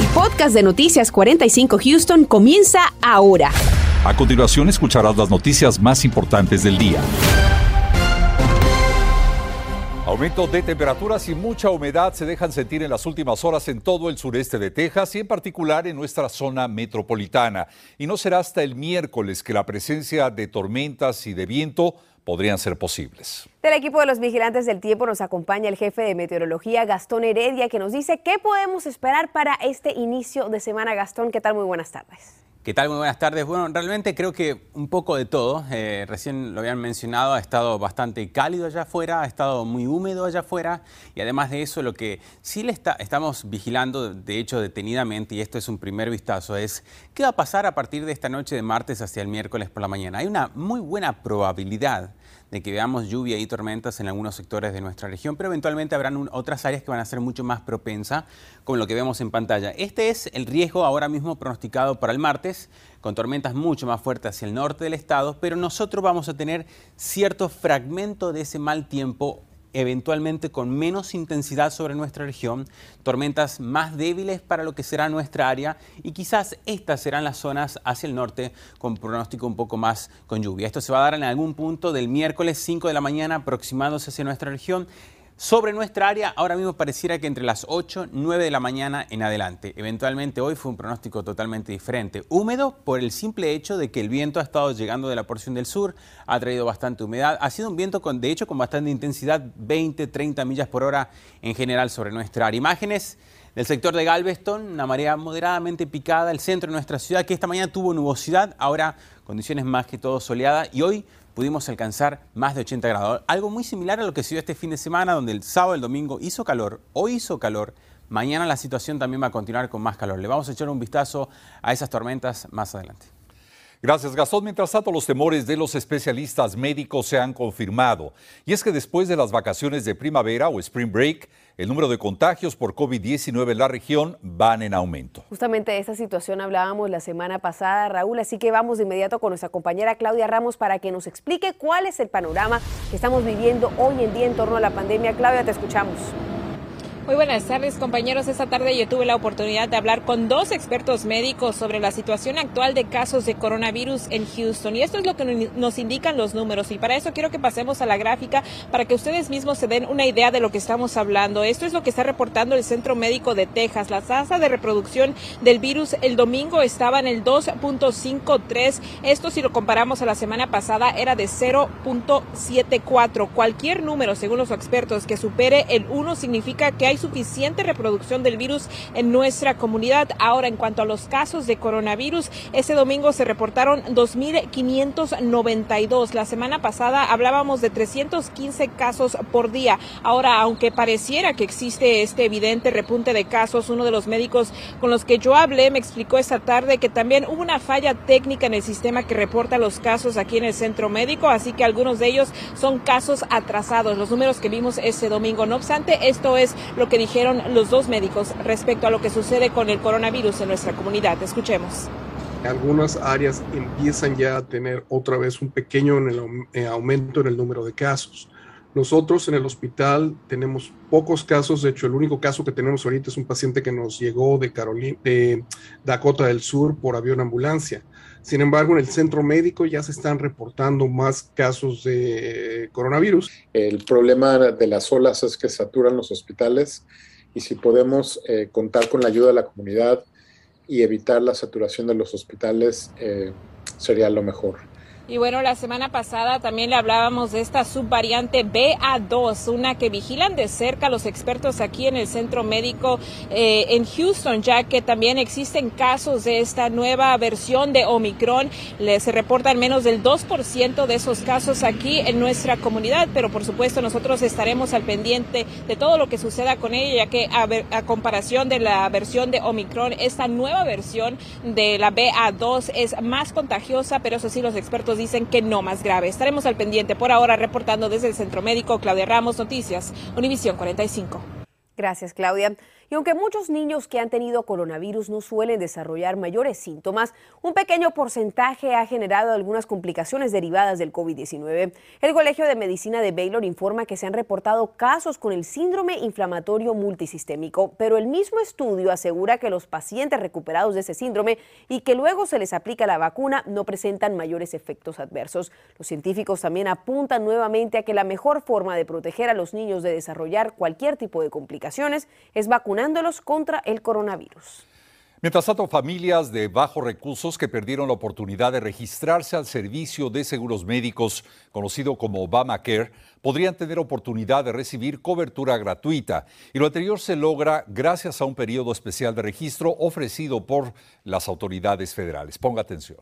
El podcast de Noticias 45 Houston comienza ahora. A continuación escucharás las noticias más importantes del día. Aumento de temperaturas y mucha humedad se dejan sentir en las últimas horas en todo el sureste de Texas y en particular en nuestra zona metropolitana. Y no será hasta el miércoles que la presencia de tormentas y de viento podrían ser posibles. Del equipo de los vigilantes del tiempo nos acompaña el jefe de meteorología Gastón Heredia que nos dice qué podemos esperar para este inicio de semana. Gastón, ¿qué tal? Muy buenas tardes. ¿Qué tal? Muy buenas tardes. Bueno, realmente creo que un poco de todo. Eh, recién lo habían mencionado, ha estado bastante cálido allá afuera, ha estado muy húmedo allá afuera y además de eso lo que sí le está, estamos vigilando, de hecho detenidamente, y esto es un primer vistazo, es qué va a pasar a partir de esta noche de martes hacia el miércoles por la mañana. Hay una muy buena probabilidad de que veamos lluvia y tormentas en algunos sectores de nuestra región, pero eventualmente habrán otras áreas que van a ser mucho más propensas, como lo que vemos en pantalla. Este es el riesgo ahora mismo pronosticado para el martes, con tormentas mucho más fuertes hacia el norte del estado, pero nosotros vamos a tener cierto fragmento de ese mal tiempo eventualmente con menos intensidad sobre nuestra región, tormentas más débiles para lo que será nuestra área y quizás estas serán las zonas hacia el norte con pronóstico un poco más con lluvia. Esto se va a dar en algún punto del miércoles 5 de la mañana aproximándose hacia nuestra región sobre nuestra área, ahora mismo pareciera que entre las 8, 9 de la mañana en adelante. Eventualmente hoy fue un pronóstico totalmente diferente. Húmedo por el simple hecho de que el viento ha estado llegando de la porción del sur, ha traído bastante humedad. Ha sido un viento, con, de hecho, con bastante intensidad, 20, 30 millas por hora en general sobre nuestra área. Imágenes del sector de Galveston, una marea moderadamente picada, el centro de nuestra ciudad, que esta mañana tuvo nubosidad, ahora condiciones más que todo soleadas y hoy pudimos alcanzar más de 80 grados. Algo muy similar a lo que se dio este fin de semana, donde el sábado y el domingo hizo calor, hoy hizo calor, mañana la situación también va a continuar con más calor. Le vamos a echar un vistazo a esas tormentas más adelante. Gracias, Gastón. Mientras tanto, los temores de los especialistas médicos se han confirmado. Y es que después de las vacaciones de primavera o spring break, el número de contagios por COVID-19 en la región van en aumento. Justamente de esta situación hablábamos la semana pasada, Raúl, así que vamos de inmediato con nuestra compañera Claudia Ramos para que nos explique cuál es el panorama que estamos viviendo hoy en día en torno a la pandemia. Claudia, te escuchamos. Muy buenas tardes compañeros. Esta tarde yo tuve la oportunidad de hablar con dos expertos médicos sobre la situación actual de casos de coronavirus en Houston. Y esto es lo que nos indican los números. Y para eso quiero que pasemos a la gráfica para que ustedes mismos se den una idea de lo que estamos hablando. Esto es lo que está reportando el Centro Médico de Texas. La tasa de reproducción del virus el domingo estaba en el 2.53. Esto si lo comparamos a la semana pasada era de 0.74. Cualquier número, según los expertos, que supere el 1 significa que hay suficiente reproducción del virus en nuestra comunidad. Ahora, en cuanto a los casos de coronavirus, este domingo se reportaron 2.592. La semana pasada hablábamos de 315 casos por día. Ahora, aunque pareciera que existe este evidente repunte de casos, uno de los médicos con los que yo hablé me explicó esta tarde que también hubo una falla técnica en el sistema que reporta los casos aquí en el centro médico, así que algunos de ellos son casos atrasados, los números que vimos este domingo. No obstante, esto es lo que dijeron los dos médicos respecto a lo que sucede con el coronavirus en nuestra comunidad. Escuchemos. Algunas áreas empiezan ya a tener otra vez un pequeño eh, aumento en el número de casos. Nosotros en el hospital tenemos pocos casos, de hecho el único caso que tenemos ahorita es un paciente que nos llegó de, Carolina, Dakota del Sur por avión ambulancia. Sin embargo, en el centro médico ya se están reportando más casos de coronavirus. El problema de las olas es que saturan los hospitales y si podemos eh, contar con la ayuda de la comunidad y evitar la saturación de los hospitales, eh, sería lo mejor. Y bueno, la semana pasada también le hablábamos de esta subvariante BA2, una que vigilan de cerca los expertos aquí en el centro médico eh, en Houston, ya que también existen casos de esta nueva versión de Omicron. Se reportan menos del 2% de esos casos aquí en nuestra comunidad, pero por supuesto nosotros estaremos al pendiente de todo lo que suceda con ella, ya que a, a comparación de la versión de Omicron, esta nueva versión de la BA2 es más contagiosa, pero eso sí los expertos dicen que no más grave. Estaremos al pendiente por ahora reportando desde el Centro Médico Claudia Ramos Noticias, Univisión 45. Gracias, Claudia. Y aunque muchos niños que han tenido coronavirus no suelen desarrollar mayores síntomas, un pequeño porcentaje ha generado algunas complicaciones derivadas del COVID-19. El Colegio de Medicina de Baylor informa que se han reportado casos con el síndrome inflamatorio multisistémico, pero el mismo estudio asegura que los pacientes recuperados de ese síndrome y que luego se les aplica la vacuna no presentan mayores efectos adversos. Los científicos también apuntan nuevamente a que la mejor forma de proteger a los niños de desarrollar cualquier tipo de complicaciones es vacunándolos contra el coronavirus. Mientras tanto, familias de bajos recursos que perdieron la oportunidad de registrarse al servicio de seguros médicos conocido como Obamacare podrían tener oportunidad de recibir cobertura gratuita. Y lo anterior se logra gracias a un periodo especial de registro ofrecido por las autoridades federales. Ponga atención.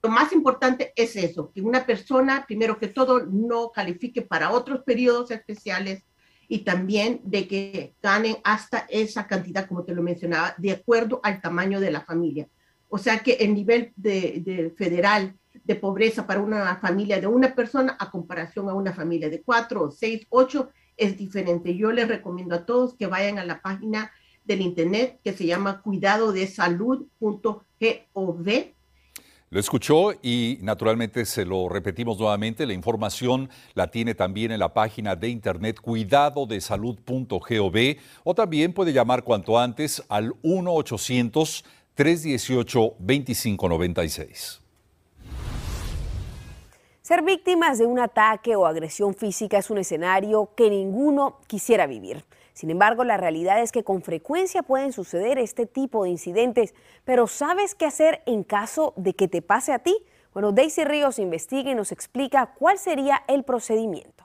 Lo más importante es eso, que una persona, primero que todo, no califique para otros periodos especiales y también de que ganen hasta esa cantidad, como te lo mencionaba, de acuerdo al tamaño de la familia. O sea que el nivel de, federal de pobreza para una familia de una persona a comparación a una familia de cuatro, seis, ocho es diferente. Yo les recomiendo a todos que vayan a la página del internet que se llama cuidadodesalud.gov lo escuchó y naturalmente se lo repetimos nuevamente. La información la tiene también en la página de internet cuidadodesalud.gov o también puede llamar cuanto antes al 1-800-318-2596. Ser víctimas de un ataque o agresión física es un escenario que ninguno quisiera vivir. Sin embargo, la realidad es que con frecuencia pueden suceder este tipo de incidentes, pero ¿sabes qué hacer en caso de que te pase a ti? Bueno, Daisy Ríos investiga y nos explica cuál sería el procedimiento.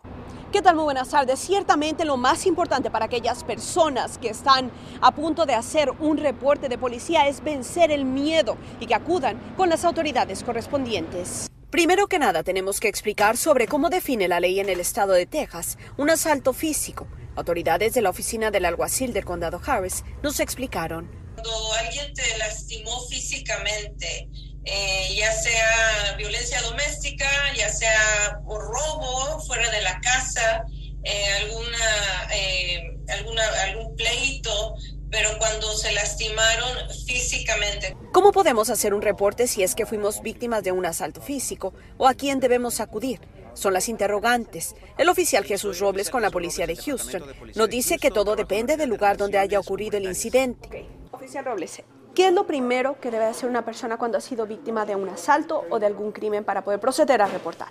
¿Qué tal? Muy buenas tardes. Ciertamente lo más importante para aquellas personas que están a punto de hacer un reporte de policía es vencer el miedo y que acudan con las autoridades correspondientes. Primero que nada, tenemos que explicar sobre cómo define la ley en el estado de Texas un asalto físico. Autoridades de la oficina del alguacil del condado Harris nos explicaron. Cuando alguien te lastimó físicamente, eh, ya sea violencia doméstica, ya sea por robo fuera de la casa, eh, alguna, eh, alguna, algún pleito, pero cuando se lastimaron físicamente. ¿Cómo podemos hacer un reporte si es que fuimos víctimas de un asalto físico o a quién debemos acudir? Son las interrogantes. El oficial Jesús Robles con la policía de Houston nos dice que todo depende del lugar donde haya ocurrido el incidente. Oficial Robles, ¿qué es lo primero que debe hacer una persona cuando ha sido víctima de un asalto o de algún crimen para poder proceder a reportar?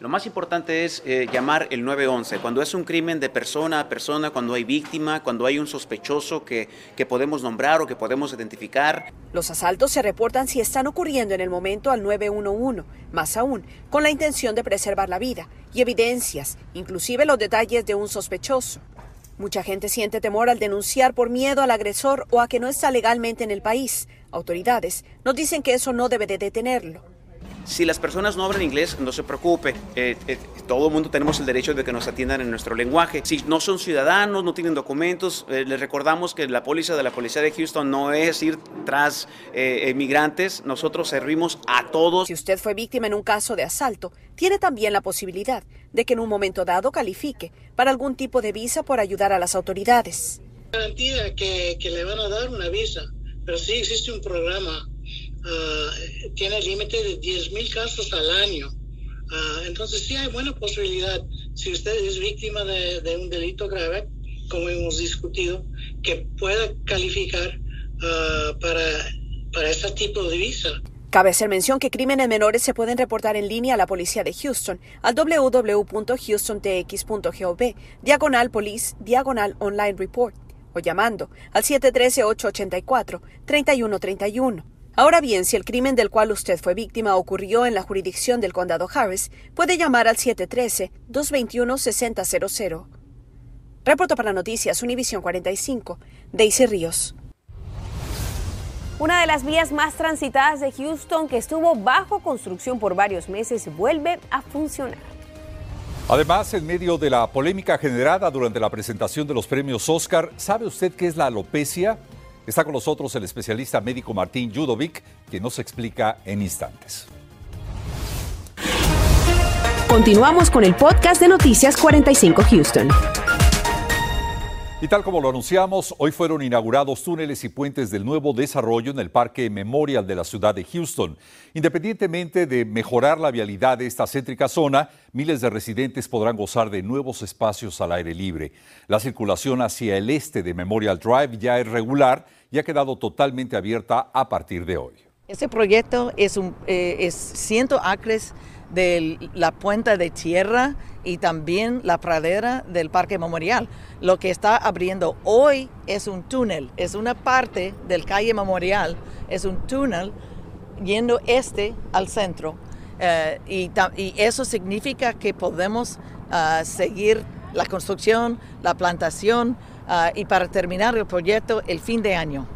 Lo más importante es eh, llamar el 911. Cuando es un crimen de persona a persona, cuando hay víctima, cuando hay un sospechoso que, que podemos nombrar o que podemos identificar. Los asaltos se reportan si están ocurriendo en el momento al 911, más aún, con la intención de preservar la vida y evidencias, inclusive los detalles de un sospechoso. Mucha gente siente temor al denunciar por miedo al agresor o a que no está legalmente en el país. Autoridades nos dicen que eso no debe de detenerlo. Si las personas no hablan inglés, no se preocupe. Eh, eh, todo el mundo tenemos el derecho de que nos atiendan en nuestro lenguaje. Si no son ciudadanos, no tienen documentos, eh, les recordamos que la póliza de la Policía de Houston no es ir tras emigrantes. Nosotros servimos a todos. Si usted fue víctima en un caso de asalto, tiene también la posibilidad de que en un momento dado califique para algún tipo de visa por ayudar a las autoridades. Garantía que, que le van a dar una visa, pero sí existe un programa Ah, tiene límite de 10.000 casos al año. Ah, entonces sí hay buena posibilidad, si usted es víctima de, un delito grave, como hemos discutido, que pueda calificar ah, para, para este tipo de visa. Cabe hacer mención que crímenes menores se pueden reportar en línea a la policía de Houston al www.houstontx.gov, diagonal police, diagonal online report, o llamando al 713-884-3131. Ahora bien, si el crimen del cual usted fue víctima ocurrió en la jurisdicción del condado Harris, puede llamar al 713-221-6000. Reporto para Noticias Univisión 45, Daisy Ríos. Una de las vías más transitadas de Houston, que estuvo bajo construcción por varios meses, vuelve a funcionar. Además, en medio de la polémica generada durante la presentación de los premios Oscar, ¿sabe usted qué es la alopecia? Está con nosotros el especialista médico Martín Judovic, que nos explica en instantes. Continuamos con el podcast de Noticias 45 Houston. Y tal como lo anunciamos, hoy fueron inaugurados túneles y puentes del nuevo desarrollo en el Parque Memorial de la ciudad de Houston. Independientemente de mejorar la vialidad de esta céntrica zona, miles de residentes podrán gozar de nuevos espacios al aire libre. La circulación hacia el este de Memorial Drive ya es regular y ha quedado totalmente abierta a partir de hoy. Este proyecto es, un, eh, es 100 acres de la puente de tierra y también la pradera del Parque Memorial. Lo que está abriendo hoy es un túnel, es una parte del calle Memorial, es un túnel yendo este al centro. Eh, y, eso significa que podemos ah, seguir la construcción, la plantación ah, y para terminar el proyecto el fin de año.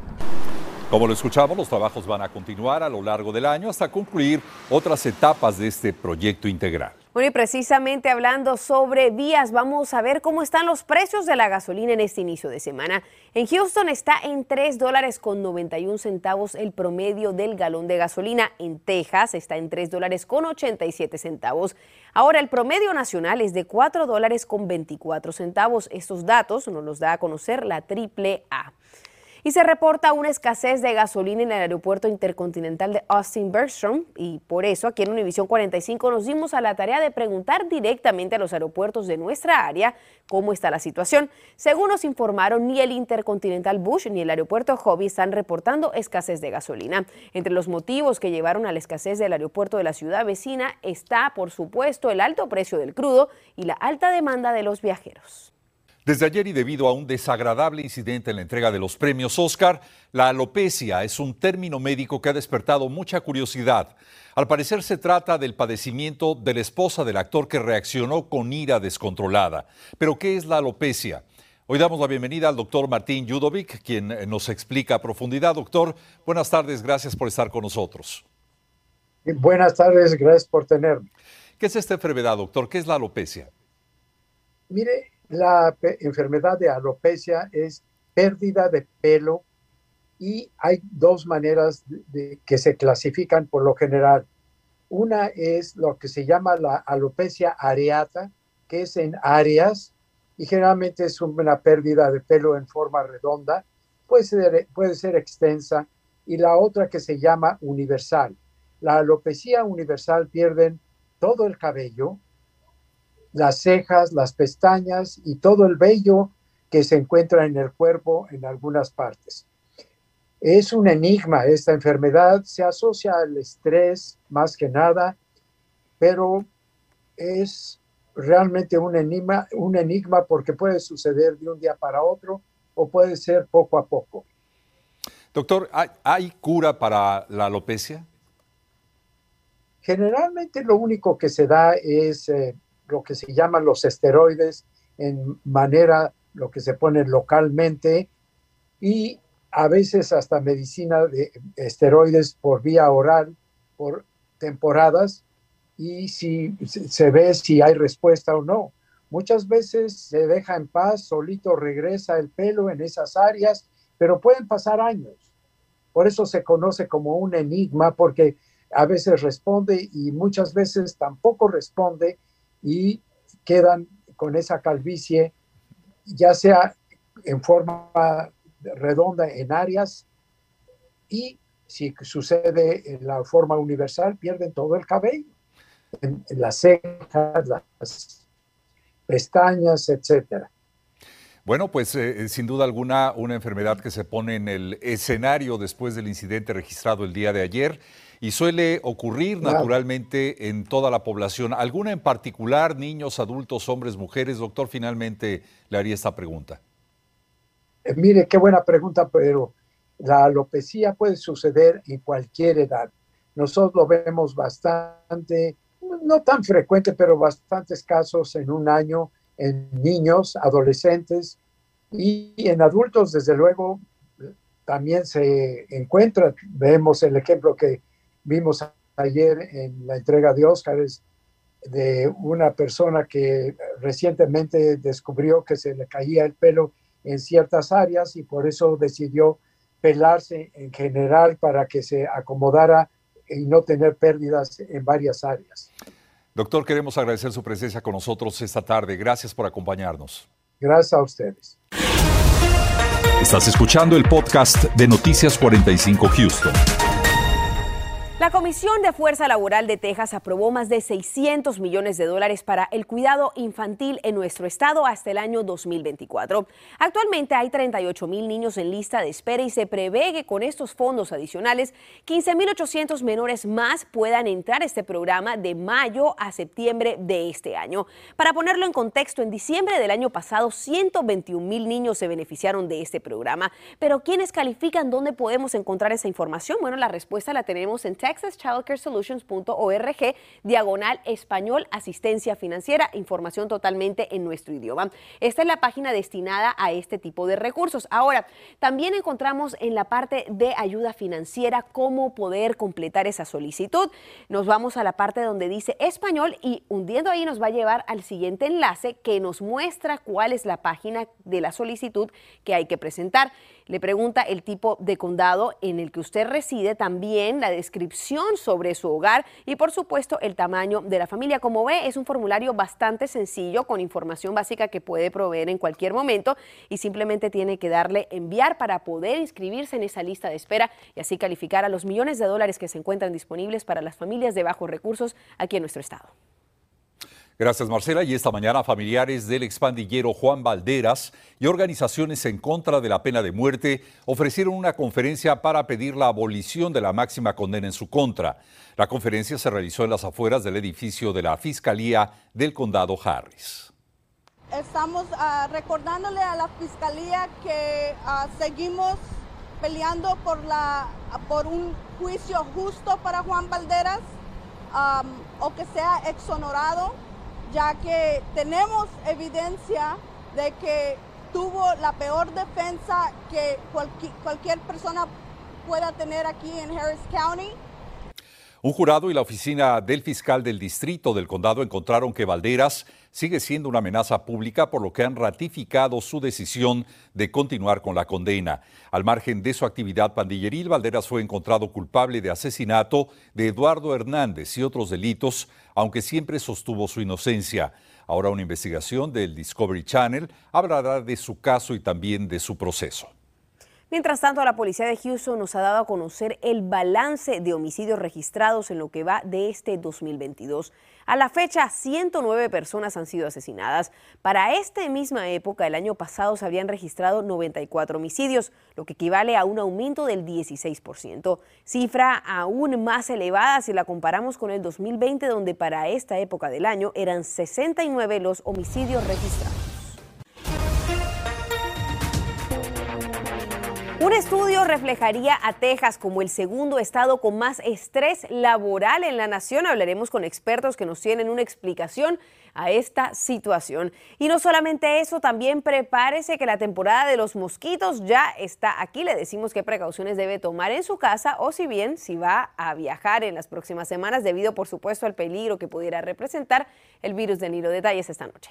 Como lo escuchamos, los trabajos van a continuar a lo largo del año hasta concluir otras etapas de este proyecto integral. Bueno, y precisamente hablando sobre vías, vamos a ver cómo están los precios de la gasolina en este inicio de semana. En Houston está en 3 dólares con 91 centavos el promedio del galón de gasolina. En Texas está en 3 dólares con 87 centavos. Ahora el promedio nacional es de 4 dólares con 24 centavos. Estos datos nos los da a conocer la AAA y se reporta una escasez de gasolina en el aeropuerto intercontinental de Austin Bergstrom y por eso aquí en Univisión 45 nos dimos a la tarea de preguntar directamente a los aeropuertos de nuestra área cómo está la situación. Según nos informaron, ni el Intercontinental Bush ni el aeropuerto Hobby están reportando escasez de gasolina. Entre los motivos que llevaron a la escasez del aeropuerto de la ciudad vecina está, por supuesto, el alto precio del crudo y la alta demanda de los viajeros. Desde ayer y debido a un desagradable incidente en la entrega de los premios Oscar, la alopecia es un término médico que ha despertado mucha curiosidad. Al parecer se trata del padecimiento de la esposa del actor que reaccionó con ira descontrolada. Pero ¿qué es la alopecia? Hoy damos la bienvenida al doctor Martín Judovic, quien nos explica a profundidad. Doctor, buenas tardes, gracias por estar con nosotros. Buenas tardes, gracias por tenerme. ¿Qué es esta enfermedad, doctor? ¿Qué es la alopecia? Mire, la enfermedad de alopecia es pérdida de pelo y hay dos maneras de, que se clasifican por lo general. Una es lo que se llama la alopecia areata, que es en áreas y generalmente es una pérdida de pelo en forma redonda, puede ser, puede ser extensa, y la otra que se llama universal. La alopecia universal pierden todo el cabello, las cejas, las pestañas y todo el vello que se encuentra en el cuerpo en algunas partes. Es un enigma esta enfermedad, se asocia al estrés más que nada, pero es realmente un enigma, un enigma porque puede suceder de un día para otro o puede ser poco a poco. Doctor, ¿hay, cura para la alopecia? Generalmente lo único que se da es eh, lo que se llaman los esteroides en manera, lo que se pone localmente y a veces hasta medicina de esteroides por vía oral por temporadas y si se ve si hay respuesta o no. Muchas veces se deja en paz, solito regresa el pelo en esas áreas, pero pueden pasar años. Por eso se conoce como un enigma, porque a veces responde y muchas veces tampoco responde y quedan con esa calvicie, ya sea en forma redonda en áreas y si sucede en la forma universal, pierden todo el cabello, las cejas, las pestañas, etcétera. Bueno, pues eh, sin duda alguna una enfermedad que se pone en el escenario después del incidente registrado el día de ayer y suele ocurrir naturalmente en toda la población. ¿Alguna en particular, niños, adultos, hombres, mujeres? Doctor, finalmente le haría esta pregunta. Eh, mire, qué buena pregunta, pero la alopecia puede suceder en cualquier edad. Nosotros lo vemos bastante, no tan frecuente, pero bastantes casos en un año en niños, adolescentes y en adultos, desde luego, también se encuentra. Vemos el ejemplo que vimos ayer en la entrega de Óscares de una persona que recientemente descubrió que se le caía el pelo en ciertas áreas y por eso decidió pelarse en general para que se acomodara y no tener pérdidas en varias áreas. Doctor, queremos agradecer su presencia con nosotros esta tarde. Gracias por acompañarnos. Gracias a ustedes. Estás escuchando el podcast de Noticias 45 Houston. La Comisión de Fuerza Laboral de Texas aprobó más de 600 millones de dólares para el cuidado infantil en nuestro estado hasta el año 2024. Actualmente hay 38 mil niños en lista de espera y se prevé que con estos fondos adicionales 15.800 menores más puedan entrar a este programa de mayo a septiembre de este año. Para ponerlo en contexto, en diciembre del año pasado 121 mil niños se beneficiaron de este programa. Pero ¿quiénes califican? ¿Dónde podemos encontrar esa información? Bueno, la respuesta la tenemos en Texas texaschildcaresolutions.org, diagonal español, asistencia financiera, información totalmente en nuestro idioma. Esta es la página destinada a este tipo de recursos. Ahora, también encontramos en la parte de ayuda financiera cómo poder completar esa solicitud. Nos vamos a la parte donde dice español y hundiendo ahí nos va a llevar al siguiente enlace que nos muestra cuál es la página de la solicitud que hay que presentar. Le pregunta el tipo de condado en el que usted reside, también la descripción sobre su hogar y por supuesto el tamaño de la familia. Como ve, es un formulario bastante sencillo con información básica que puede proveer en cualquier momento y simplemente tiene que darle enviar para poder inscribirse en esa lista de espera y así calificar a los millones de dólares que se encuentran disponibles para las familias de bajos recursos aquí en nuestro estado. Gracias, Marcela. Y esta mañana, familiares del expandillero Juan Valderas y organizaciones en contra de la pena de muerte ofrecieron una conferencia para pedir la abolición de la máxima condena en su contra. La conferencia se realizó en las afueras del edificio de la Fiscalía del Condado Harris. Estamos uh, recordándole a la Fiscalía que uh, seguimos peleando por, la, por un juicio justo para Juan Valderas o que sea exonerado ya que tenemos evidencia de que tuvo la peor defensa que cualquier persona pueda tener aquí en Harris County. Un jurado y la oficina del fiscal del distrito del condado encontraron que Valderas sigue siendo una amenaza pública, por lo que han ratificado su decisión de continuar con la condena. Al margen de su actividad pandilleril, Valderas fue encontrado culpable de asesinato de Eduardo Hernández y otros delitos, aunque siempre sostuvo su inocencia. Ahora una investigación del Discovery Channel hablará de su caso y también de su proceso. Mientras tanto, la policía de Houston nos ha dado a conocer el balance de homicidios registrados en lo que va de este 2022. A la fecha, 109 personas han sido asesinadas. Para esta misma época, el año pasado se habían registrado 94 homicidios, lo que equivale a un aumento del 16%, cifra aún más elevada si la comparamos con el 2020, donde para esta época del año eran 69 los homicidios registrados. Reflejaría a Texas como el segundo estado con más estrés laboral en la nación. Hablaremos con expertos que nos tienen una explicación a esta situación. Y no solamente eso, también prepárese que la temporada de los mosquitos ya está aquí. Le decimos qué precauciones debe tomar en su casa o si bien si va a viajar en las próximas semanas debido por supuesto al peligro que pudiera representar el virus de Nilo. Detalles esta noche.